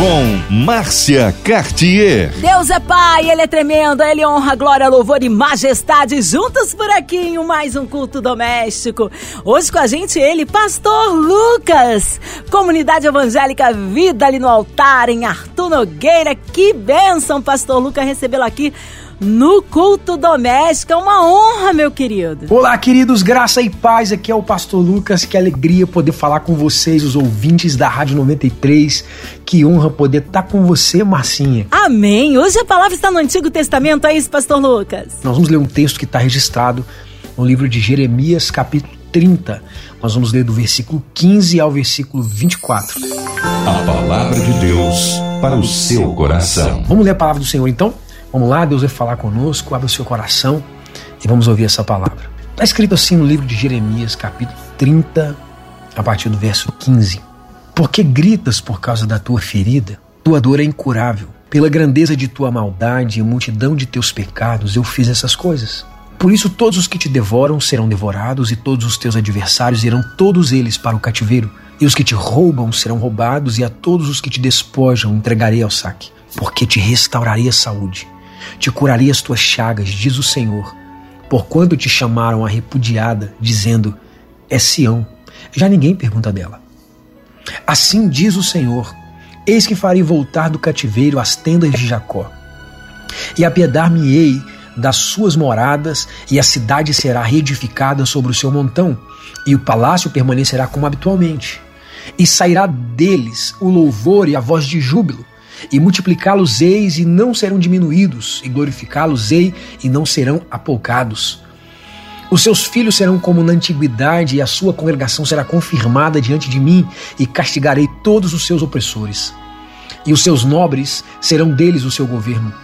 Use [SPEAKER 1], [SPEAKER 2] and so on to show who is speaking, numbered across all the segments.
[SPEAKER 1] Com Márcia Cartier.
[SPEAKER 2] Deus é Pai, Ele é tremendo, Ele honra, glória, louvor e majestade juntos por aqui em mais um culto doméstico. Hoje com a gente ele, Pastor Lucas, Comunidade Evangélica Vida ali no altar em Arthur Nogueira. Que bênção, Pastor Lucas, recebê-lo aqui no culto doméstico. É uma honra, meu querido.
[SPEAKER 3] Olá, queridos, graça e paz. Aqui é o pastor Lucas. Que alegria poder falar com vocês, os ouvintes da Rádio 93. Que honra poder estar com você, Marcinha.
[SPEAKER 2] Amém. Hoje a palavra está no Antigo Testamento, é isso, pastor Lucas?
[SPEAKER 3] Nós vamos ler um texto que está registrado no livro de Jeremias, capítulo 30. Nós vamos ler do versículo 15 ao versículo 24.
[SPEAKER 1] A palavra de Deus para o seu coração.
[SPEAKER 3] Vamos ler a palavra do Senhor então? Vamos lá, Deus vai falar conosco, abre o seu coração e vamos ouvir essa palavra. Está escrito assim no livro de Jeremias, capítulo 30, a partir do verso 15. Por que gritas por causa da tua ferida? Tua dor é incurável. Pela grandeza de tua maldade e multidão de teus pecados, eu fiz essas coisas. Por isso, todos os que te devoram serão devorados, e todos os teus adversários irão todos eles para o cativeiro. E os que te roubam serão roubados, e a todos os que te despojam entregarei ao saque. Porque te restaurarei a saúde te curaria as tuas chagas, diz o Senhor. Porquanto te chamaram a repudiada, dizendo: É Sião. Já ninguém pergunta dela. Assim diz o Senhor: Eis que farei voltar do cativeiro as tendas de Jacó, e apiedar-me-ei das suas moradas, e a cidade será reedificada sobre o seu montão, e o palácio permanecerá como habitualmente. E sairá deles o louvor e a voz de júbilo, e multiplicá-los-eis e não serão diminuídos, e glorificá-los-ei e não serão apoucados. Os seus filhos serão como na antiguidade, e a sua congregação será confirmada diante de mim, e castigarei todos os seus opressores. E os seus nobres serão deles o seu governo.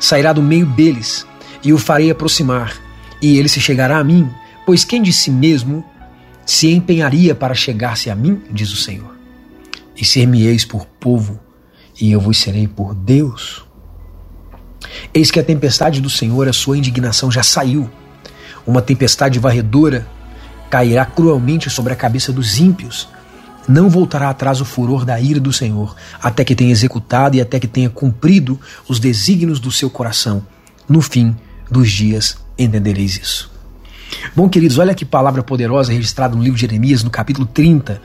[SPEAKER 3] Sairá do meio deles, e o farei aproximar, e ele se chegará a mim, pois quem de si mesmo se empenharia para chegar-se a mim, diz o Senhor. E ser-me-eis por povo, e eu vos serei por Deus. Eis que a tempestade do Senhor, a sua indignação já saiu. Uma tempestade varredora cairá cruelmente sobre a cabeça dos ímpios. Não voltará atrás o furor da ira do Senhor, até que tenha executado e até que tenha cumprido os desígnios do seu coração. No fim dos dias entendereis isso. Bom, queridos, olha que palavra poderosa registrada no livro de Jeremias, no capítulo 30,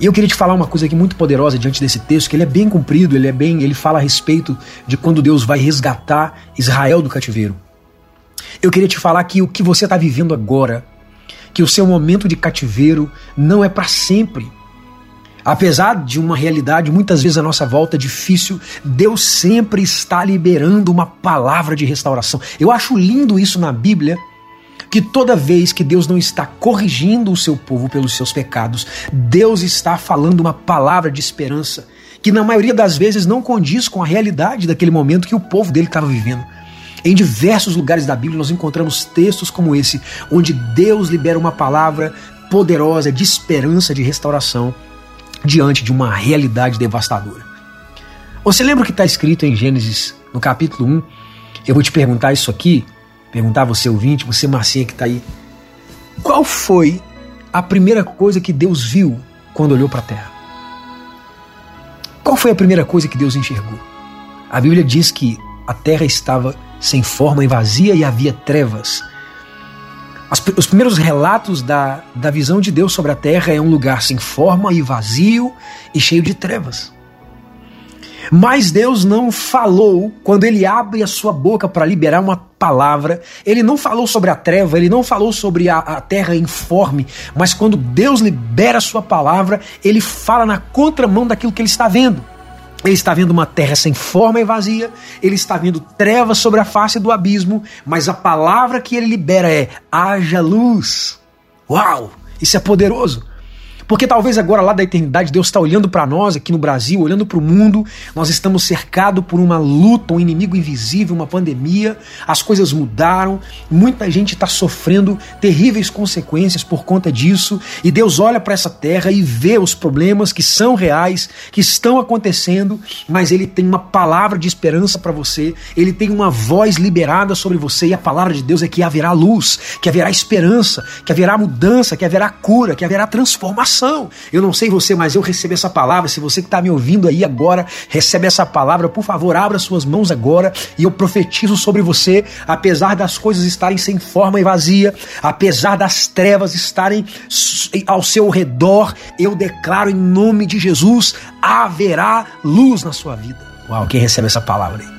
[SPEAKER 3] e eu queria te falar uma coisa aqui muito poderosa diante desse texto, que ele é bem comprido, ele é bem, ele fala a respeito de quando Deus vai resgatar Israel do cativeiro. Eu queria te falar que o que você está vivendo agora, que o seu momento de cativeiro não é para sempre. Apesar de uma realidade muitas vezes à nossa volta difícil, Deus sempre está liberando uma palavra de restauração. Eu acho lindo isso na Bíblia que toda vez que Deus não está corrigindo o seu povo pelos seus pecados, Deus está falando uma palavra de esperança que na maioria das vezes não condiz com a realidade daquele momento que o povo dele estava vivendo. Em diversos lugares da Bíblia nós encontramos textos como esse, onde Deus libera uma palavra poderosa de esperança, de restauração diante de uma realidade devastadora. Você lembra o que está escrito em Gênesis, no capítulo 1? Eu vou te perguntar isso aqui perguntar você ouvinte, você Marcinha que está aí, qual foi a primeira coisa que Deus viu quando olhou para a terra? Qual foi a primeira coisa que Deus enxergou? A Bíblia diz que a terra estava sem forma e vazia e havia trevas. As, os primeiros relatos da, da visão de Deus sobre a terra é um lugar sem forma e vazio e cheio de trevas. Mas Deus não falou, quando ele abre a sua boca para liberar uma palavra, ele não falou sobre a treva, ele não falou sobre a, a, terra informe, mas quando Deus libera a sua palavra, ele fala na contramão daquilo que ele está vendo. Ele está vendo uma terra sem forma e vazia, ele está vendo trevas sobre a face do abismo, mas a palavra que ele libera é: haja luz. Uau! Isso é poderoso. Porque talvez agora lá da eternidade Deus está olhando para nós aqui no Brasil, olhando para o mundo, nós estamos cercados por uma luta, um inimigo invisível, uma pandemia, as coisas mudaram, muita gente está sofrendo terríveis consequências por conta disso, e Deus olha para essa terra e vê os problemas que são reais, que estão acontecendo, mas Ele tem uma palavra de esperança para você, Ele tem uma voz liberada sobre você, e a palavra de Deus é que haverá luz, que haverá esperança, que haverá mudança, que haverá cura, que haverá transformação. Eu não sei você, mas eu recebi essa palavra. Se você que está me ouvindo aí agora recebe essa palavra, por favor, abra suas mãos agora e eu profetizo sobre você, apesar das coisas estarem sem forma e vazia, apesar das trevas estarem ao seu redor, eu declaro em nome de Jesus: haverá luz na sua vida. Uau, quem recebe essa palavra aí?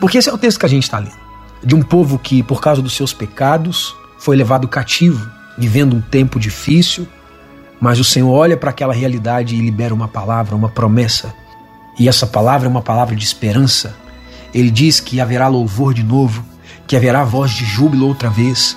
[SPEAKER 3] Porque esse é o texto que a gente está lendo. De um povo que, por causa dos seus pecados, foi levado cativo, vivendo um tempo difícil, mas o Senhor olha para aquela realidade e libera uma palavra, uma promessa. E essa palavra é uma palavra de esperança. Ele diz que haverá louvor de novo, que haverá voz de júbilo outra vez,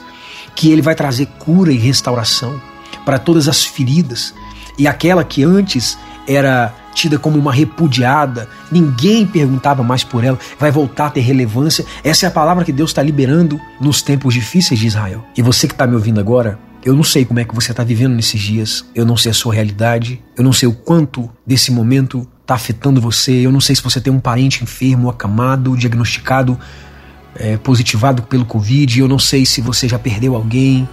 [SPEAKER 3] que ele vai trazer cura e restauração para todas as feridas. E aquela que antes era tida como uma repudiada, ninguém perguntava mais por ela, vai voltar a ter relevância. Essa é a palavra que Deus está liberando nos tempos difíceis de Israel. E você que está me ouvindo agora, eu não sei como é que você está vivendo nesses dias, eu não sei a sua realidade, eu não sei o quanto desse momento está afetando você, eu não sei se você tem um parente enfermo, acamado, diagnosticado, é, positivado pelo Covid, eu não sei se você já perdeu alguém,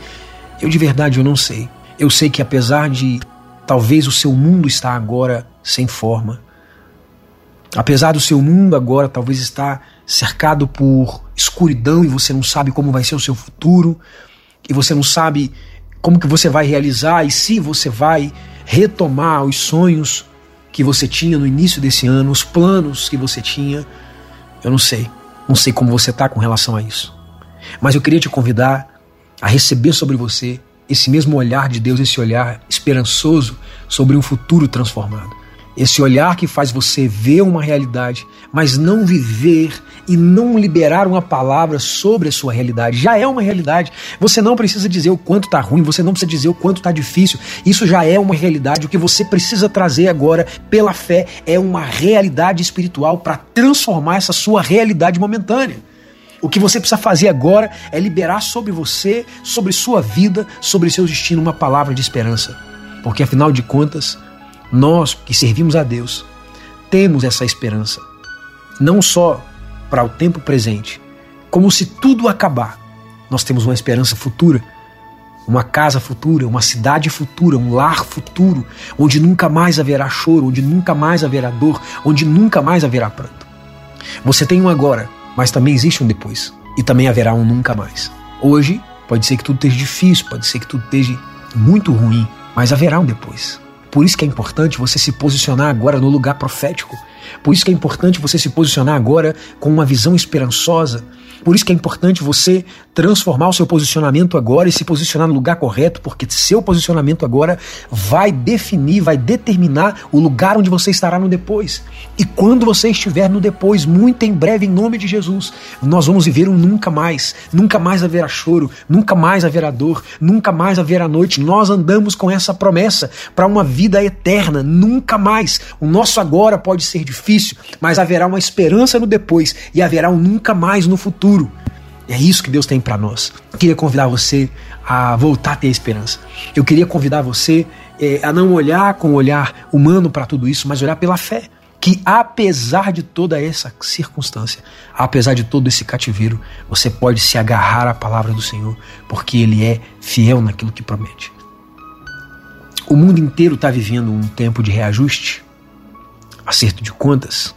[SPEAKER 3] eu de verdade eu não sei. Eu sei que apesar de talvez o seu mundo estar agora sem forma, apesar do seu mundo agora talvez estar cercado por escuridão e você não sabe como vai ser o seu futuro, e você não sabe como que você vai realizar e se você vai retomar os sonhos que você tinha no início desse ano, os planos que você tinha. Eu não sei. Não sei como você está com relação a isso. Mas eu queria te convidar a receber sobre você esse mesmo olhar de Deus, esse olhar esperançoso sobre um futuro transformado. Esse olhar que faz você ver uma realidade, mas não viver e não liberar uma palavra sobre a sua realidade. Já é uma realidade. Você não precisa dizer o quanto está ruim, você não precisa dizer o quanto está difícil. Isso já é uma realidade. O que você precisa trazer agora, pela fé, é uma realidade espiritual para transformar essa sua realidade momentânea. O que você precisa fazer agora é liberar sobre você, sobre sua vida, sobre seu destino, uma palavra de esperança. Porque afinal de contas, nós que servimos a Deus, temos essa esperança, não só para o tempo presente, como se tudo acabar, nós temos uma esperança futura, uma casa futura, uma cidade futura, um lar futuro, onde nunca mais haverá choro, onde nunca mais haverá dor, onde nunca mais haverá pranto. Você tem um agora, mas também existe um depois, e também haverá um nunca mais. Hoje, pode ser que tudo esteja difícil, pode ser que tudo esteja muito ruim, mas haverá um depois. Por isso que é importante você se posicionar agora no lugar profético. Por isso que é importante você se posicionar agora com uma visão esperançosa, por isso que é importante você transformar o seu posicionamento agora e se posicionar no lugar correto, porque seu posicionamento agora vai definir, vai determinar o lugar onde você estará no depois. E quando você estiver no depois, muito em breve, em nome de Jesus, nós vamos viver um nunca mais. Nunca mais haverá choro, nunca mais haverá dor, nunca mais haverá noite. Nós andamos com essa promessa para uma vida eterna, nunca mais. O nosso agora pode ser difícil, mas haverá uma esperança no depois e haverá um nunca mais no futuro futuro. É isso que Deus tem para nós. Eu queria convidar você a voltar a ter esperança. Eu queria convidar você é, a não olhar com o olhar humano para tudo isso, mas olhar pela fé. Que apesar de toda essa circunstância, apesar de todo esse cativeiro, você pode se agarrar à palavra do Senhor, porque Ele é fiel naquilo que promete. O mundo inteiro está vivendo um tempo de reajuste, acerto de contas.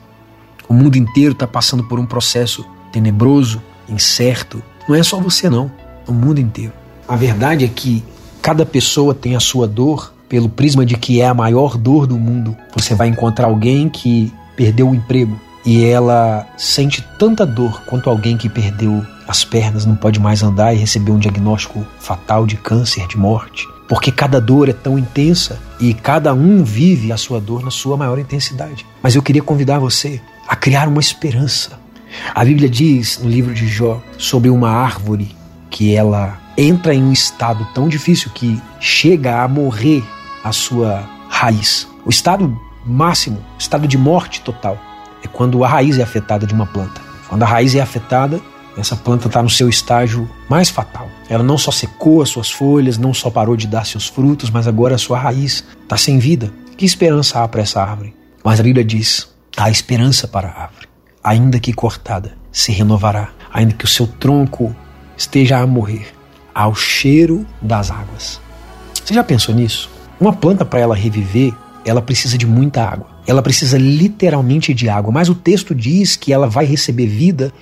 [SPEAKER 3] O mundo inteiro está passando por um processo tenebroso, incerto. Não é só você, não. O mundo inteiro. A verdade é que cada pessoa tem a sua dor pelo prisma de que é a maior dor do mundo. Você vai encontrar alguém que perdeu o emprego e ela sente tanta dor quanto alguém que perdeu as pernas, não pode mais andar e recebeu um diagnóstico fatal de câncer, de morte. Porque cada dor é tão intensa e cada um vive a sua dor na sua maior intensidade. Mas eu queria convidar você a criar uma esperança a Bíblia diz no livro de Jó sobre uma árvore que ela entra em um estado tão difícil que chega a morrer a sua raiz. O estado máximo, estado de morte total, é quando a raiz é afetada de uma planta. Quando a raiz é afetada, essa planta está no seu estágio mais fatal. Ela não só secou as suas folhas, não só parou de dar seus frutos, mas agora a sua raiz está sem vida. Que esperança há para essa árvore? Mas a Bíblia diz: há esperança para a árvore, ainda que cortada, se renovará, ainda que o seu tronco esteja a morrer, ao cheiro das águas. Você já pensou nisso? Uma planta, para ela reviver, ela precisa de muita água. Ela precisa literalmente de água, mas o texto diz que ela vai receber vida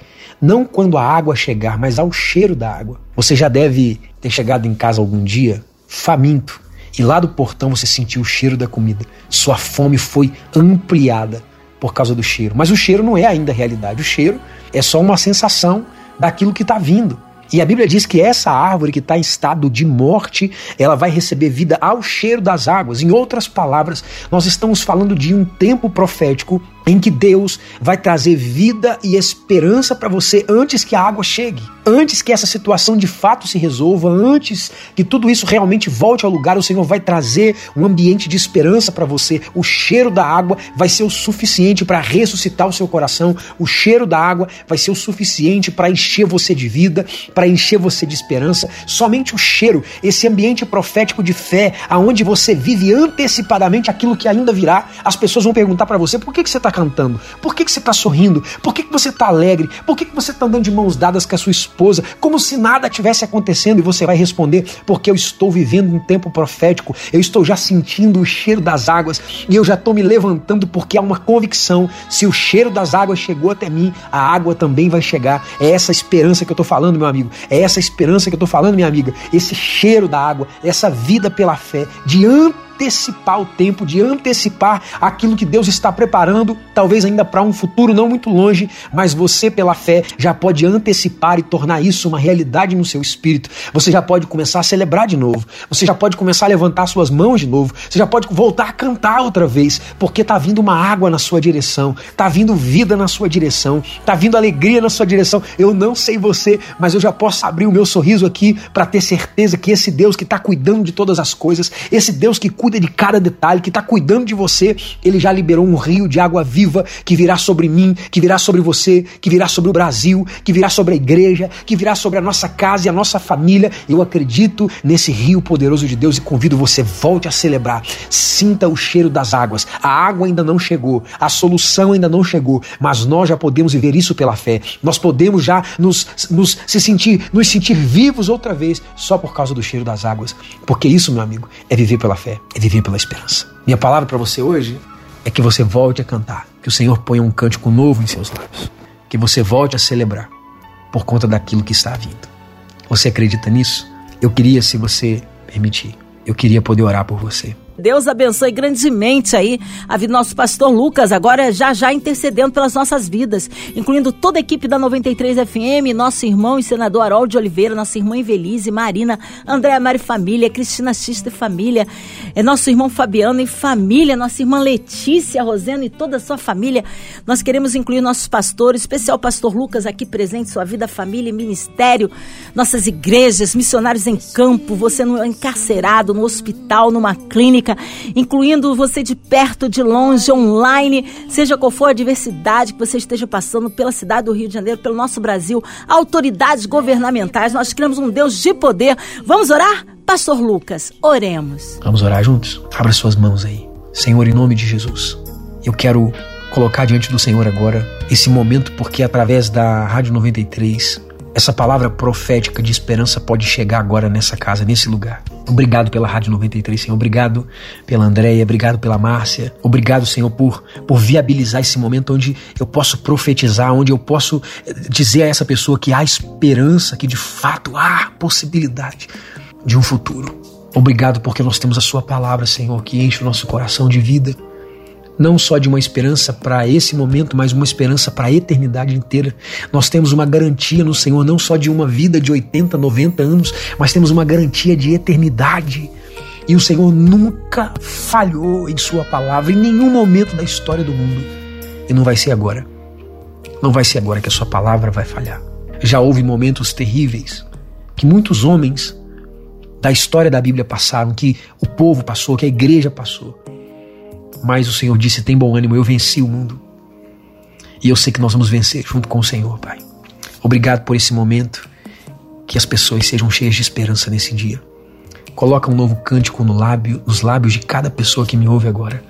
[SPEAKER 3] não quando a água chegar, mas ao cheiro da água. Você já deve ter chegado em casa algum dia faminto e lá do portão você sentiu o cheiro da comida. Sua fome foi ampliada por causa do cheiro. Mas o cheiro não é ainda realidade. O cheiro é só uma sensação daquilo que está vindo. E a Bíblia diz que essa árvore que está em estado de morte, ela vai receber vida ao cheiro das águas. Em outras palavras, nós estamos falando de um tempo profético em que Deus vai trazer vida e esperança para você antes que a água chegue, antes que essa situação de fato se resolva, antes que tudo isso realmente volte ao lugar, o Senhor vai trazer um ambiente de esperança para você. O cheiro da água vai ser o suficiente para ressuscitar o seu coração, o cheiro da água vai ser o suficiente para encher você de vida, para encher você de esperança. Somente o cheiro, esse ambiente profético de fé, aonde você vive antecipadamente aquilo que ainda virá, as pessoas vão perguntar para você: por que, que você está cantando? Por que, que você está sorrindo? Por que, que você está alegre? Por que, que você está andando de mãos dadas com a sua esposa, como se nada tivesse acontecendo? E você vai responder: porque eu estou vivendo um tempo profético, eu estou já sentindo o cheiro das águas e eu já estou me levantando porque há uma convicção: se o cheiro das águas chegou até mim, a água também vai chegar. É essa esperança que eu estou falando, meu amigo. É essa esperança que eu estou falando, minha amiga. Esse cheiro da água, essa vida pela fé, diante antecipar o tempo, de antecipar aquilo que Deus está preparando, talvez ainda para um futuro não muito longe, mas você, pela fé, já pode antecipar e tornar isso uma realidade no seu espírito. Você já pode começar a celebrar de novo, você já pode começar a levantar suas mãos de novo, você já pode voltar a cantar outra vez, porque está vindo uma água na sua direção, está vindo vida na sua direção, está vindo alegria na sua direção. Eu não sei você, mas eu já posso abrir o meu sorriso aqui para ter certeza que esse Deus que está cuidando de todas as coisas, esse Deus que cuida cuida de cada detalhe, que está cuidando de você, ele já liberou um rio de água viva que virá sobre mim, que virá sobre você, que virá sobre o Brasil, que virá sobre a igreja, que virá sobre a nossa casa e a nossa família. Eu acredito nesse rio poderoso de Deus e convido você, volte a celebrar. Sinta o cheiro das águas. A água ainda não chegou, a solução ainda não chegou, mas nós já podemos viver isso pela fé. Nós podemos já nos, nos se sentir, nos sentir vivos outra vez só por causa do cheiro das águas. Porque isso, meu amigo, é viver pela fé é viver pela esperança. Minha palavra para você hoje é que você volte a cantar, que o Senhor ponha um cântico novo em seus lábios, que você volte a celebrar por conta daquilo que está vindo. Você acredita nisso? Eu queria, se você permitir, eu queria poder orar por você.
[SPEAKER 2] Deus abençoe grandemente aí a vida do nosso pastor Lucas, agora já já intercedendo pelas nossas vidas, incluindo toda a equipe da 93 FM, nosso irmão e senador Harold de Oliveira, nossa irmã Invelise, Marina, Andréa Mari Família, Cristina Xista e Família, é nosso irmão Fabiano e família, nossa irmã Letícia, Rosena e toda a sua família. Nós queremos incluir nossos pastores, especial pastor Lucas aqui presente, sua vida, família e ministério, nossas igrejas, missionários em campo, você no encarcerado, no hospital, numa clínica, incluindo você de perto, de longe, online, seja qual for a diversidade que você esteja passando pela cidade do Rio de Janeiro, pelo nosso Brasil, autoridades governamentais, nós criamos um Deus de poder. Vamos orar? Pastor Lucas, oremos.
[SPEAKER 3] Vamos orar juntos? Abra suas mãos aí. Senhor, em nome de Jesus, eu quero colocar diante do Senhor agora esse momento, porque através da Rádio 93 essa palavra profética de esperança pode chegar agora nessa casa, nesse lugar. Obrigado pela Rádio 93, Senhor. Obrigado pela Andréia, obrigado pela Márcia. Obrigado, Senhor, por, por viabilizar esse momento onde eu posso profetizar, onde eu posso eh, dizer a essa pessoa que há esperança, que de fato há possibilidade de um futuro. Obrigado porque nós temos a Sua palavra, Senhor, que enche o nosso coração de vida não só de uma esperança para esse momento, mas uma esperança para a eternidade inteira. Nós temos uma garantia no Senhor, não só de uma vida de 80, 90 anos, mas temos uma garantia de eternidade. E o Senhor nunca falhou em Sua palavra, em nenhum momento da história do mundo. E não vai ser agora. Não vai ser agora que a Sua palavra vai falhar. Já houve momentos terríveis que muitos homens da história da Bíblia passaram, que o povo passou, que a igreja passou. Mas o Senhor disse: tem bom ânimo, eu venci o mundo. E eu sei que nós vamos vencer junto com o Senhor, Pai. Obrigado por esse momento. Que as pessoas sejam cheias de esperança nesse dia. Coloca um novo cântico no lábio, nos lábios de cada pessoa que me ouve agora.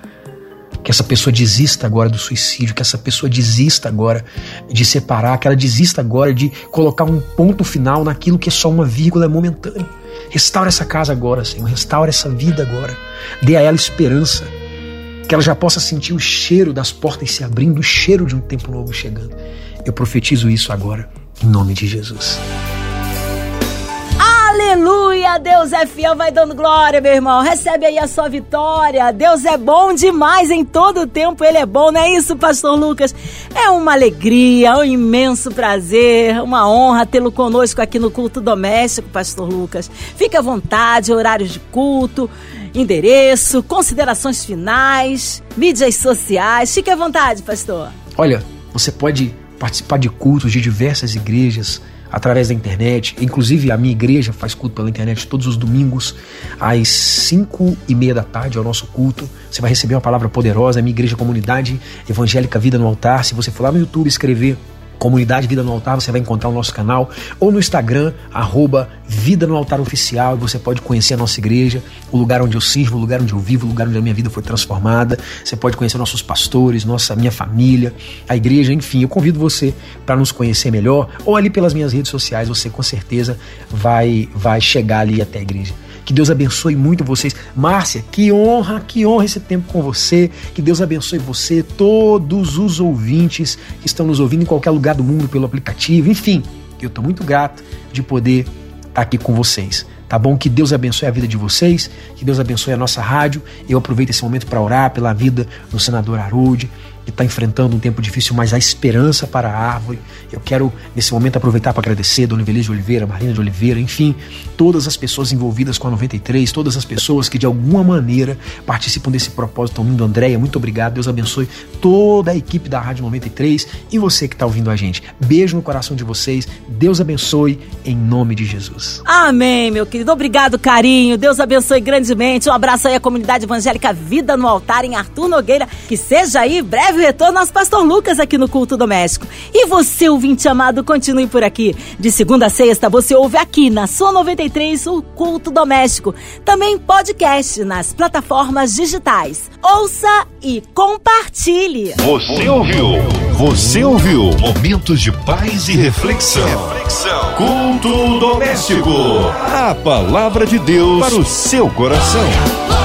[SPEAKER 3] Que essa pessoa desista agora do suicídio, que essa pessoa desista agora de separar, que ela desista agora de colocar um ponto final naquilo que é só uma vírgula momentânea. Restaura essa casa agora, Senhor. Restaura essa vida agora. Dê a ela esperança. Que ela já possa sentir o cheiro das portas se abrindo, o cheiro de um tempo novo chegando. Eu profetizo isso agora, em nome de Jesus.
[SPEAKER 2] Aleluia! Deus é fiel, vai dando glória, meu irmão. Recebe aí a sua vitória. Deus é bom demais em todo o tempo, Ele é bom, não é isso, Pastor Lucas? É uma alegria, um imenso prazer, uma honra tê-lo conosco aqui no culto doméstico, Pastor Lucas. Fique à vontade, horários de culto, endereço, considerações finais, mídias sociais. Fique à vontade, Pastor.
[SPEAKER 3] Olha, você pode participar de cultos de diversas igrejas através da internet. Inclusive, a minha igreja faz culto pela internet todos os domingos, às 5 e meia da tarde, é o nosso culto. Você vai receber uma palavra poderosa, a minha igreja comunidade evangélica Vida no Altar. Se você for lá no YouTube escrever Comunidade Vida no Altar, você vai encontrar o nosso canal, ou no Instagram, arroba Vida no Altar Oficial, e você pode conhecer a nossa igreja, o lugar onde eu sirvo, o lugar onde eu vivo, o lugar onde a minha vida foi transformada. Você pode conhecer nossos pastores, nossa minha família, a igreja, enfim. Eu convido você para nos conhecer melhor, ou ali pelas minhas redes sociais, você com certeza vai, vai chegar ali até a igreja. Que Deus abençoe muito vocês. Márcia, que honra, que honra esse tempo com você. Que Deus abençoe você, todos os ouvintes que estão nos ouvindo em qualquer lugar do mundo pelo aplicativo. Enfim, eu estou muito grato de poder estar tá aqui com vocês. Tá bom? Que Deus abençoe a vida de vocês, que Deus abençoe a nossa rádio. Eu aproveito esse momento para orar pela vida do senador Harold, que está enfrentando um tempo difícil, mas há esperança para a árvore. Eu quero, nesse momento, aproveitar para agradecer Dona Evelise de Oliveira, Marina de Oliveira, enfim, todas as pessoas envolvidas com a 93, todas as pessoas que de alguma maneira participam desse propósito tão lindo. Andréia, muito obrigado. Deus abençoe toda a equipe da Rádio 93 e você que está ouvindo a gente. Beijo no coração de vocês. Deus abençoe em nome de Jesus.
[SPEAKER 2] Amém, meu querido. Obrigado, carinho. Deus abençoe grandemente. Um abraço aí à comunidade evangélica Vida no Altar em Arthur Nogueira. Que seja aí breve retorno nosso pastor Lucas aqui no Culto Doméstico. E você, ouvinte amado, continue por aqui. De segunda a sexta, você ouve aqui na sua 93 o Culto Doméstico. Também podcast nas plataformas digitais. Ouça e compartilhe.
[SPEAKER 1] Você ouviu? Você ouviu? Momentos de paz e reflexão. reflexão. Culto Doméstico. A palavra de Deus para o seu coração.